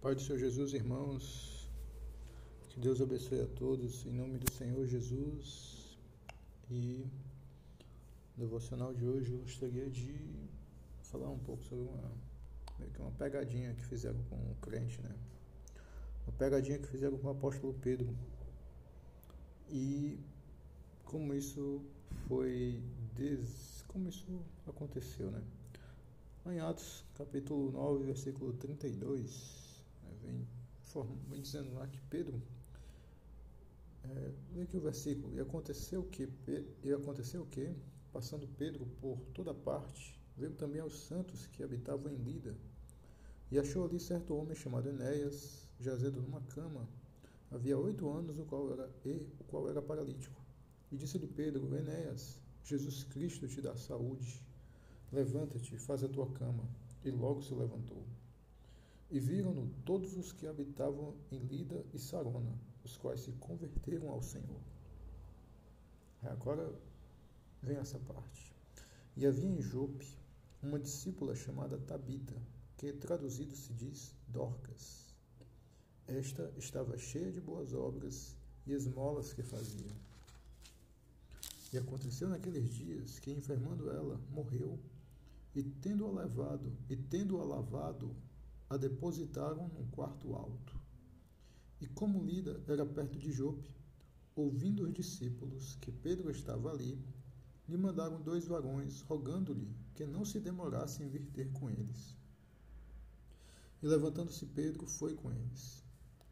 Pai do Senhor Jesus, irmãos, que Deus abençoe a todos em nome do Senhor Jesus. E no devocional de hoje eu gostaria de falar um pouco sobre uma, meio que uma pegadinha que fizeram com o crente, né? Uma pegadinha que fizeram com o apóstolo Pedro. E como isso foi des... como isso aconteceu, né? Em Atos, capítulo 9, versículo 32, vem, vem dizendo lá que Pedro, é, vê aqui o versículo, e aconteceu que, e aconteceu que, passando Pedro por toda parte, veio também aos santos que habitavam em Lida, e achou ali certo homem chamado Enéas, jazendo numa cama, havia oito anos, o qual era, e, o qual era paralítico. E disse-lhe Pedro, Enéas, Jesus Cristo te dá saúde, levanta-te, faz a tua cama. E logo se levantou. E viram-no todos os que habitavam em Lida e Sarona, os quais se converteram ao Senhor. Agora vem essa parte. E havia em Jope uma discípula chamada Tabita, que traduzido se diz Dorcas. Esta estava cheia de boas obras e esmolas que fazia. E aconteceu naqueles dias que, enfermando ela, morreu, e tendo-a levado, e tendo-a lavado a depositaram num quarto alto. E como Lida era perto de Jope, ouvindo os discípulos que Pedro estava ali, lhe mandaram dois varões, rogando-lhe que não se demorasse em vir ter com eles. E levantando-se Pedro, foi com eles.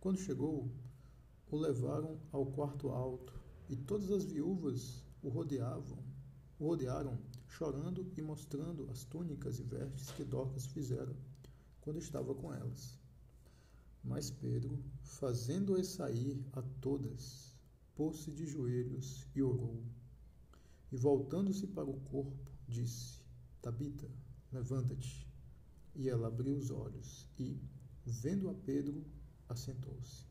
Quando chegou, o levaram ao quarto alto, e todas as viúvas o rodeavam, o rodearam, chorando e mostrando as túnicas e vestes que Dorcas fizeram quando estava com elas. Mas Pedro, fazendo-as sair a todas, pôs-se de joelhos e orou. E voltando-se para o corpo, disse: Tabita, levanta-te. E ela abriu os olhos e, vendo a Pedro, assentou-se.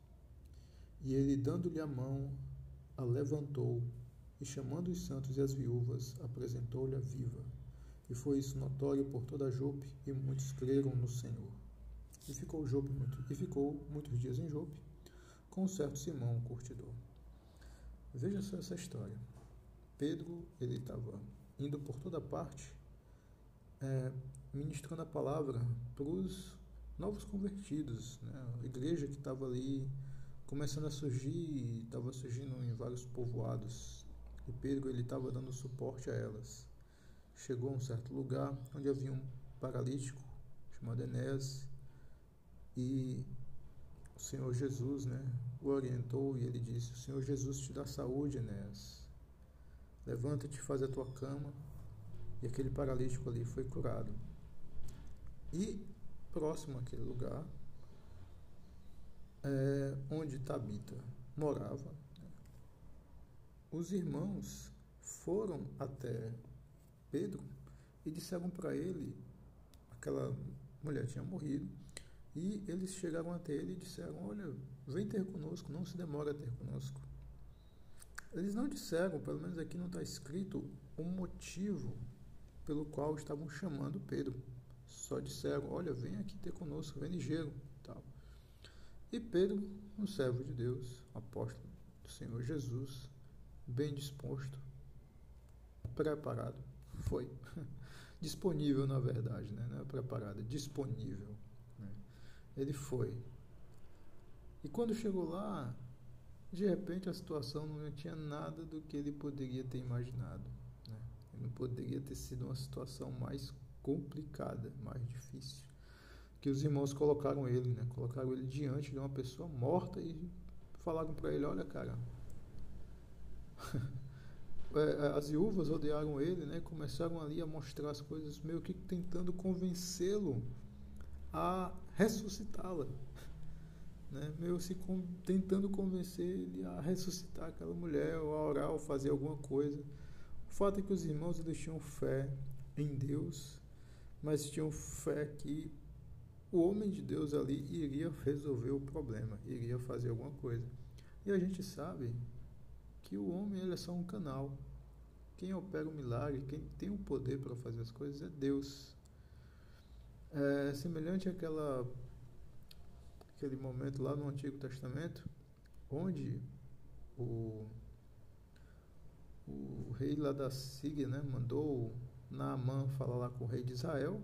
E ele, dando-lhe a mão, a levantou e, chamando os santos e as viúvas, apresentou-lhe a viva. E foi isso notório por toda Jope, e muitos creram no Senhor. E ficou Jope muito, e ficou muitos dias em Jope, com um certo Simão, curtidor. Veja só essa história. Pedro, ele estava indo por toda parte, é, ministrando a palavra para os novos convertidos, né? a igreja que estava ali começando a surgir, estava surgindo em vários povoados, e Pedro ele estava dando suporte a elas chegou a um certo lugar onde havia um paralítico chamado Enéas e o Senhor Jesus né, o orientou e ele disse: O Senhor Jesus te dá saúde, Enéas. Levanta-te, faz a tua cama. E aquele paralítico ali foi curado. E próximo àquele lugar, é, onde Tabita morava, né, os irmãos foram até Pedro e disseram para ele, aquela mulher tinha morrido, e eles chegaram até ele e disseram: Olha, vem ter conosco, não se demora a ter conosco. Eles não disseram, pelo menos aqui não está escrito, o motivo pelo qual estavam chamando Pedro. Só disseram: Olha, vem aqui ter conosco, vem ligeiro. Tal. E Pedro, um servo de Deus, apóstolo do Senhor Jesus, bem disposto, preparado, foi disponível, na verdade, né? não é preparado, é disponível. Né? Ele foi. E quando chegou lá, de repente a situação não tinha nada do que ele poderia ter imaginado. Né? Não poderia ter sido uma situação mais complicada, mais difícil. Que os irmãos colocaram ele, né? colocaram ele diante de uma pessoa morta e falaram para ele: Olha, cara. É, é, as viúvas rodearam ele, né? Começaram ali a mostrar as coisas, meio que tentando convencê-lo a ressuscitá-la, né? Meio se com, tentando convencer ele a ressuscitar aquela mulher, ou a orar, ou fazer alguma coisa. O fato é que os irmãos eles tinham fé em Deus, mas tinham fé que o homem de Deus ali iria resolver o problema, iria fazer alguma coisa. E a gente sabe que o homem ele é só um canal. Quem opera o milagre, quem tem o poder para fazer as coisas é Deus. É semelhante àquela aquele momento lá no Antigo Testamento, onde o, o rei lá da Síria né, mandou Naamã falar lá com o rei de Israel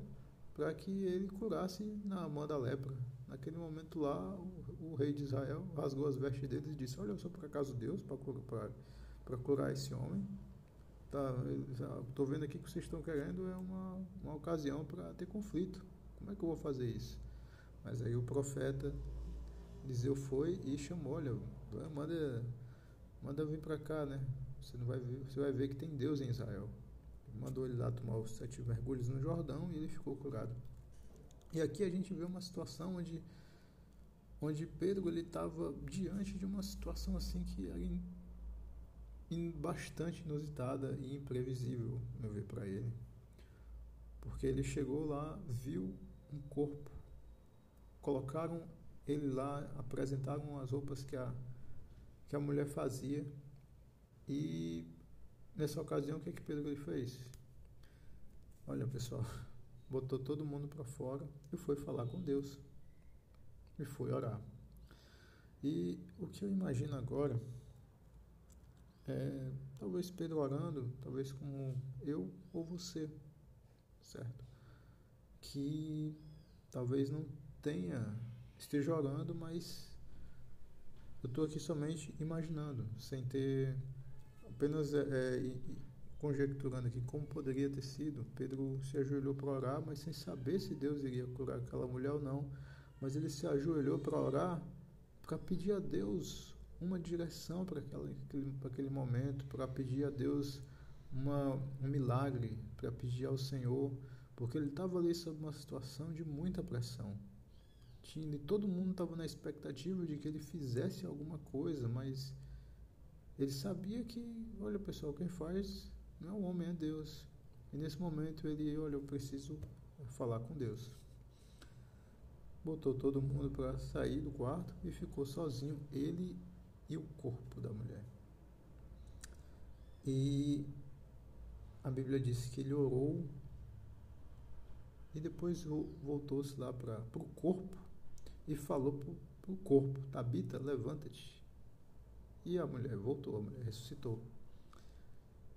para que ele curasse Naamã da lepra. Naquele momento lá, o, o, rei de Israel rasgou as vestes dele e disse: Olha, eu sou por acaso Deus para curar esse homem. Tá, estou vendo aqui que vocês estão querendo é uma, uma ocasião para ter conflito. Como é que eu vou fazer isso? Mas aí o profeta Eliseu foi e chamou, olha, manda, manda vir para cá, né? Você não vai ver, você vai ver que tem Deus em Israel. Mandou ele lá tomar os sete mergulhos no Jordão e ele ficou curado. E aqui a gente vê uma situação onde onde Pedro ele estava diante de uma situação assim que era in, in, bastante inusitada e imprevisível, meu ver para ele. Porque ele chegou lá, viu um corpo, colocaram ele lá, apresentaram as roupas que a que a mulher fazia e nessa ocasião o que é que Pedro fez? Olha, pessoal, botou todo mundo para fora e foi falar com Deus. E foi orar. E o que eu imagino agora é talvez Pedro orando, talvez como eu ou você, certo? Que talvez não tenha, esteja orando, mas eu estou aqui somente imaginando, sem ter apenas é, é, conjecturando aqui como poderia ter sido. Pedro se ajoelhou para orar, mas sem saber se Deus iria curar aquela mulher ou não. Mas ele se ajoelhou para orar, para pedir a Deus uma direção para aquele, para aquele momento, para pedir a Deus uma, um milagre, para pedir ao Senhor, porque ele estava ali sob uma situação de muita pressão. Tinha, todo mundo estava na expectativa de que ele fizesse alguma coisa, mas ele sabia que, olha pessoal, quem faz não é o homem, é Deus. E nesse momento ele, olha, eu preciso falar com Deus. Botou todo mundo para sair do quarto e ficou sozinho, ele e o corpo da mulher. E a Bíblia diz que ele orou e depois voltou-se lá para o corpo e falou para o corpo: Tabita, levanta-te. E a mulher voltou, a mulher ressuscitou.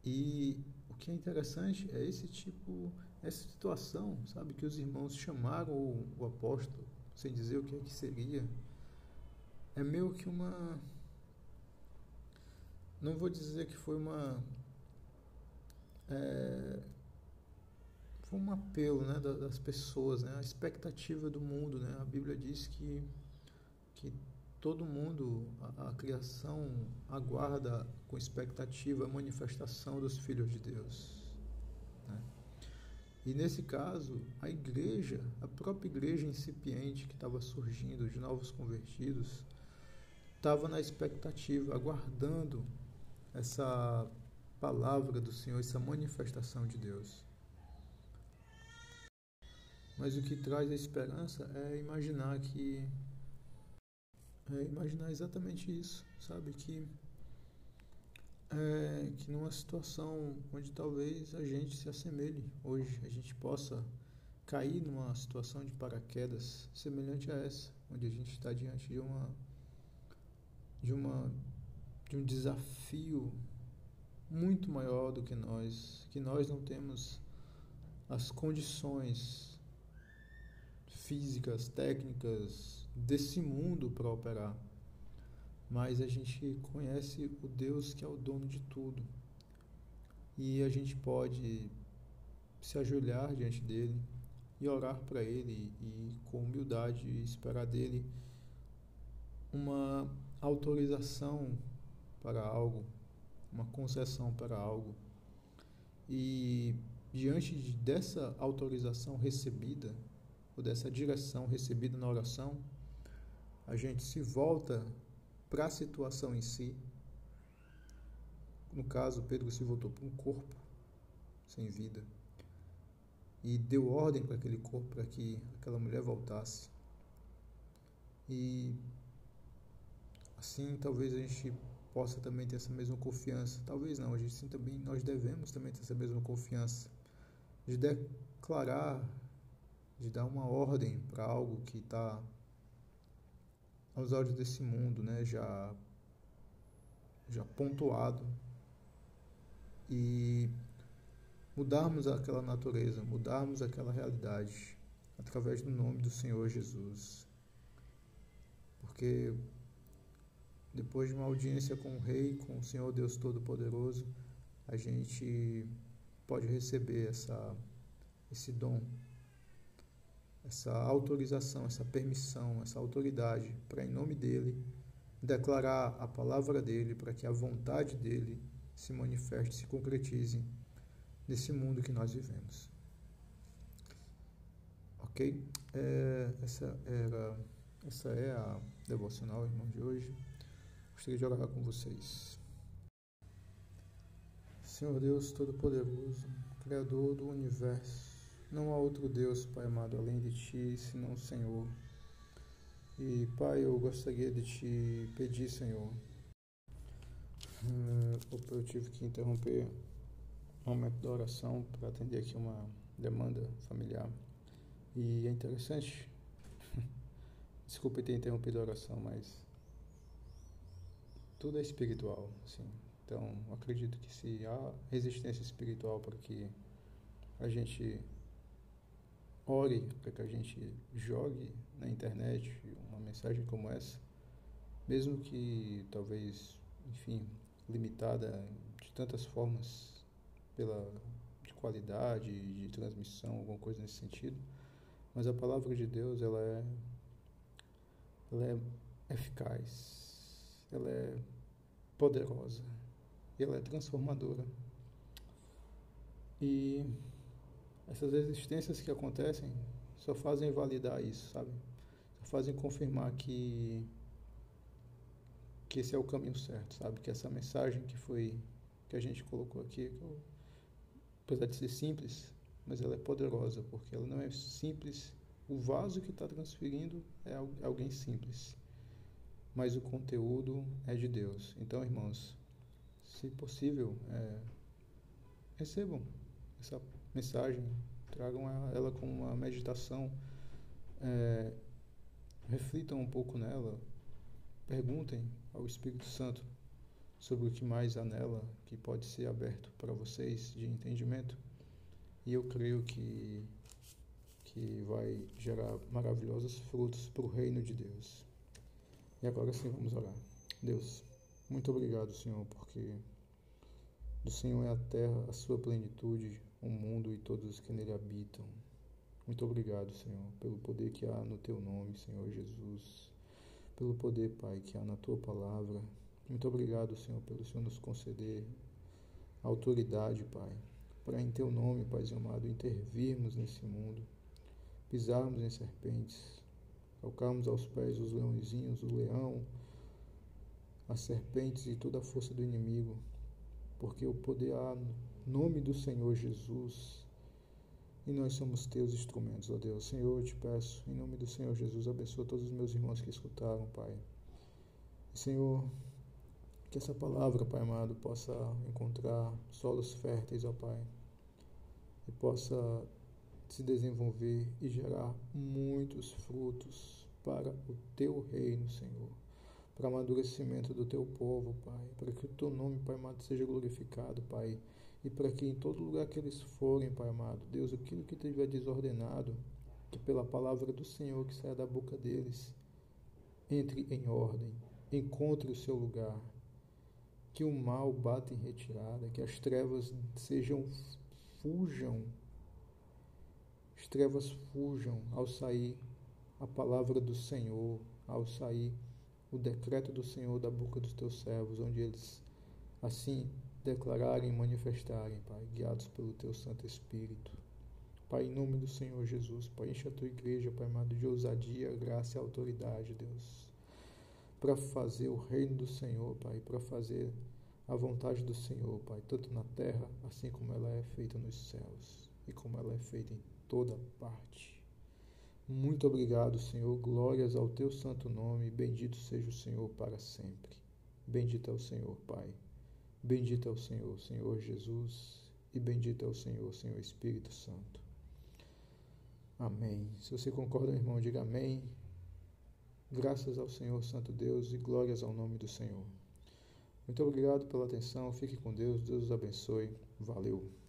E o que é interessante é esse tipo, essa situação, sabe, que os irmãos chamaram o, o apóstolo, sem dizer o que é que seria, é meio que uma. Não vou dizer que foi uma. É, foi um apelo né, das pessoas, né, a expectativa do mundo. Né? A Bíblia diz que, que todo mundo, a, a, criação aguarda com expectativa a manifestação dos filhos de Deus. Né? E nesse caso, a igreja, a própria igreja incipiente que estava surgindo de novos convertidos, estava na expectativa, aguardando essa palavra do Senhor, essa manifestação de Deus. Mas o que traz a esperança é imaginar que é imaginar exatamente isso, sabe? Que, é, que numa situação onde talvez a gente se assemelhe hoje, a gente possa cair numa situação de paraquedas semelhante a essa, onde a gente está diante de uma de uma de um desafio muito maior do que nós, que nós não temos as condições físicas, técnicas, desse mundo para operar, mas a gente conhece o Deus que é o dono de tudo. E a gente pode se ajoelhar diante dele e orar para ele e com humildade esperar dele uma autorização para algo, uma concessão para algo. E diante dessa autorização recebida, ou dessa direção recebida na oração, a gente se volta para a situação em si. No caso, Pedro se voltou para um corpo sem vida e deu ordem para aquele corpo para que aquela mulher voltasse. E assim, talvez a gente possa também ter essa mesma confiança. Talvez não, a gente sim, também nós devemos também ter essa mesma confiança de declarar, de dar uma ordem para algo que está aos olhos desse mundo, né, já já pontuado e mudarmos aquela natureza, mudarmos aquela realidade através do nome do Senhor Jesus. Porque depois de uma audiência com o Rei, com o Senhor Deus Todo-Poderoso, a gente pode receber essa, esse dom, essa autorização, essa permissão, essa autoridade para, em nome dele, declarar a palavra dele, para que a vontade dele se manifeste, se concretize nesse mundo que nós vivemos. Ok? É, essa, era, essa é a devocional, irmão, de hoje. Gostaria de orar com vocês. Senhor Deus Todo-Poderoso, Criador do Universo, não há outro Deus, Pai amado, além de Ti, senão o Senhor. E, Pai, eu gostaria de Te pedir, Senhor. Eh, eu tive que interromper o momento da oração para atender aqui uma demanda familiar. E é interessante. Desculpe ter interrompido a oração, mas tudo é espiritual, assim. Então, acredito que se há resistência espiritual para que a gente ore, para que a gente jogue na internet uma mensagem como essa, mesmo que talvez, enfim, limitada de tantas formas pela de qualidade, de transmissão, alguma coisa nesse sentido, mas a palavra de Deus, ela é, ela é eficaz, ela é poderosa, ela é transformadora. E essas existências que acontecem só fazem validar isso, sabe? Só fazem confirmar que que esse é o caminho certo, sabe? Que essa mensagem que foi que a gente colocou aqui, apesar de ser simples, mas ela é poderosa, porque ela não é simples. O vaso que está transferindo é alguém simples, mas o conteúdo é de Deus. Então, irmãos, se possível, é, recebam essa mensagem, tragam ela com uma meditação, é, reflitam um pouco nela, perguntem ao Espírito Santo sobre o que mais há nela que pode ser aberto para vocês de entendimento. E eu creio que, que vai gerar maravilhosos frutos para o reino de Deus. E agora sim vamos orar. Deus, muito obrigado, Senhor, porque do Senhor é a terra, a sua plenitude, o mundo e todos os que nele habitam. Muito obrigado, Senhor, pelo poder que há no teu nome, Senhor Jesus. Pelo poder, Pai, que há na tua palavra. Muito obrigado, Senhor, pelo Senhor nos conceder autoridade, Pai, para em teu nome, Pai amado, intervirmos nesse mundo, pisarmos em serpentes, colocarmos aos pés os leõezinhos, o leão, as serpentes e toda a força do inimigo, porque o poder há nome do Senhor Jesus e nós somos teus instrumentos, ó Deus. Senhor, eu te peço, em nome do Senhor Jesus, abençoa todos os meus irmãos que escutaram, Pai. Senhor, que essa palavra, Pai amado, possa encontrar solos férteis, ó Pai, e possa se desenvolver e gerar muitos frutos para o teu reino, Senhor, para o amadurecimento do teu povo, Pai, para que o teu nome, Pai amado, seja glorificado, Pai, e para que em todo lugar que eles forem, Pai amado, Deus, aquilo que tiver desordenado, que pela palavra do Senhor que saia da boca deles, entre em ordem, encontre o seu lugar, que o mal bata em retirada, que as trevas sejam fujam, as trevas fujam ao sair a palavra do Senhor, ao sair o decreto do Senhor da boca dos teus servos, onde eles assim declararem e manifestarem, Pai, guiados pelo teu Santo Espírito. Pai, em nome do Senhor Jesus, Pai, enche a tua igreja, Pai amado, de ousadia, graça e autoridade, Deus para fazer o reino do Senhor, Pai, para fazer a vontade do Senhor, Pai, tanto na terra, assim como ela é feita nos céus e como ela é feita em toda parte. Muito obrigado, Senhor. Glórias ao teu santo nome. Bendito seja o Senhor para sempre. Bendito é o Senhor, Pai. Bendito é o Senhor, Senhor Jesus. E bendito é o Senhor, Senhor Espírito Santo. Amém. Se você concorda, irmão, diga amém. Graças ao Senhor Santo Deus e glórias ao nome do Senhor. Muito obrigado pela atenção. Fique com Deus. Deus os abençoe. Valeu.